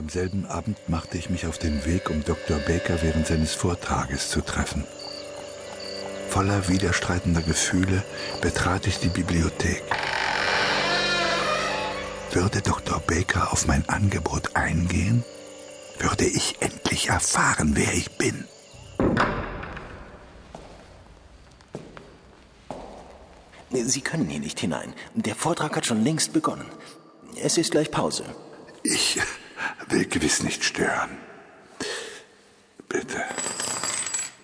Am selben Abend machte ich mich auf den Weg, um Dr. Baker während seines Vortrages zu treffen. Voller widerstreitender Gefühle betrat ich die Bibliothek. Würde Dr. Baker auf mein Angebot eingehen? Würde ich endlich erfahren, wer ich bin? Sie können hier nicht hinein. Der Vortrag hat schon längst begonnen. Es ist gleich Pause. Ich gewiss nicht stören. Bitte.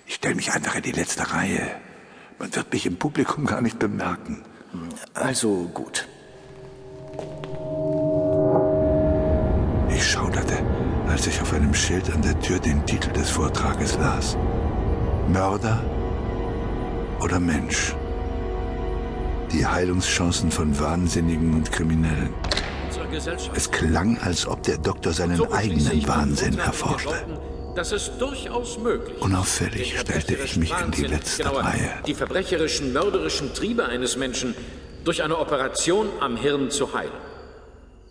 Ich stelle mich einfach in die letzte Reihe. Man wird mich im Publikum gar nicht bemerken. Also gut. Ich schauderte, als ich auf einem Schild an der Tür den Titel des Vortrages las. Mörder oder Mensch? Die Heilungschancen von Wahnsinnigen und Kriminellen. Es klang, als ob der Doktor seinen eigenen Wahnsinn erforschte. Unauffällig stellte ich mich in die letzte genauer, Reihe. Die verbrecherischen, mörderischen Triebe eines Menschen durch eine Operation am Hirn zu heilen.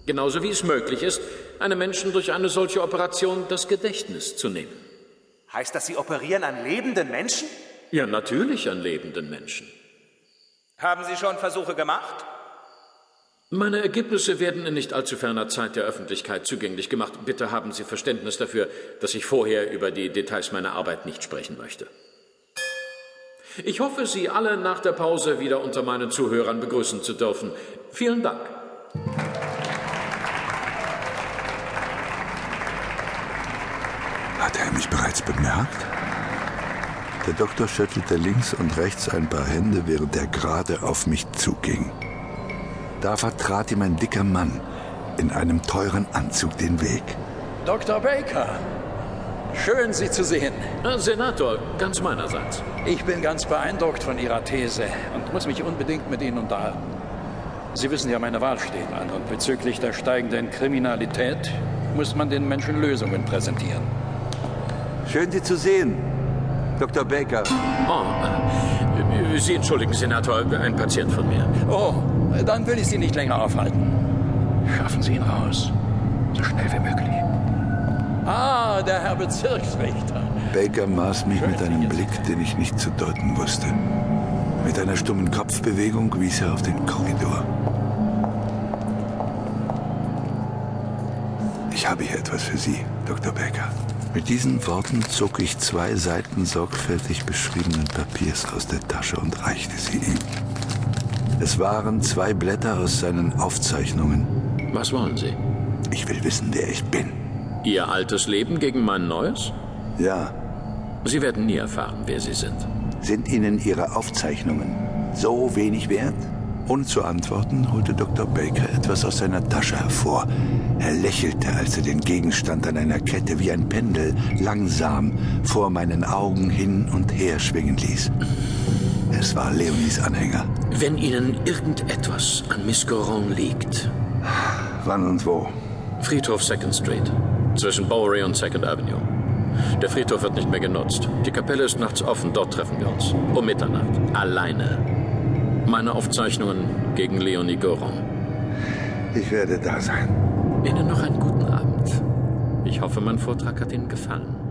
Genauso wie es möglich ist, einem Menschen durch eine solche Operation das Gedächtnis zu nehmen. Heißt das, Sie operieren an lebenden Menschen? Ja, natürlich an lebenden Menschen. Haben Sie schon Versuche gemacht? Meine Ergebnisse werden in nicht allzu ferner Zeit der Öffentlichkeit zugänglich gemacht. Bitte haben Sie Verständnis dafür, dass ich vorher über die Details meiner Arbeit nicht sprechen möchte. Ich hoffe, Sie alle nach der Pause wieder unter meinen Zuhörern begrüßen zu dürfen. Vielen Dank. Hatte er mich bereits bemerkt? Der Doktor schüttelte links und rechts ein paar Hände, während er gerade auf mich zuging. Da vertrat ihm ein dicker Mann in einem teuren Anzug den Weg. Dr. Baker, schön Sie zu sehen. Senator, ganz meinerseits. Ich bin ganz beeindruckt von Ihrer These und muss mich unbedingt mit Ihnen unterhalten. Sie wissen ja, meine Wahl steht an und bezüglich der steigenden Kriminalität muss man den Menschen Lösungen präsentieren. Schön, Sie zu sehen, Dr. Baker. Oh, äh, Sie entschuldigen, Senator, ein Patient von mir. Oh, dann will ich Sie nicht länger aufhalten. Schaffen Sie ihn raus. So schnell wie möglich. Ah, der Herr Bezirksrichter. Baker maß mich mit einem Blick, den ich nicht zu deuten wusste. Mit einer stummen Kopfbewegung wies er auf den Korridor. Ich habe hier etwas für Sie, Dr. Baker. Mit diesen Worten zog ich zwei Seiten sorgfältig beschriebenen Papiers aus der Tasche und reichte sie ihm. Es waren zwei Blätter aus seinen Aufzeichnungen. Was wollen Sie? Ich will wissen, wer ich bin. Ihr altes Leben gegen mein neues? Ja, Sie werden nie erfahren, wer Sie sind. sind Ihnen Ihre Aufzeichnungen so wenig wert? Ohne zu antworten, holte Dr. Baker etwas aus seiner Tasche hervor. Er lächelte, als er den Gegenstand an einer Kette wie ein Pendel langsam vor meinen Augen hin und her schwingen ließ. Es war Leonies Anhänger. Wenn Ihnen irgendetwas an Miss Goron liegt, Wann und wo? Friedhof Second Street, zwischen Bowery und Second Avenue. Der Friedhof wird nicht mehr genutzt. Die Kapelle ist nachts offen, dort treffen wir uns. Um Mitternacht. Alleine. Meine Aufzeichnungen gegen Leonie Goron. Ich werde da sein. Ihnen noch einen guten Abend. Ich hoffe, mein Vortrag hat Ihnen gefallen.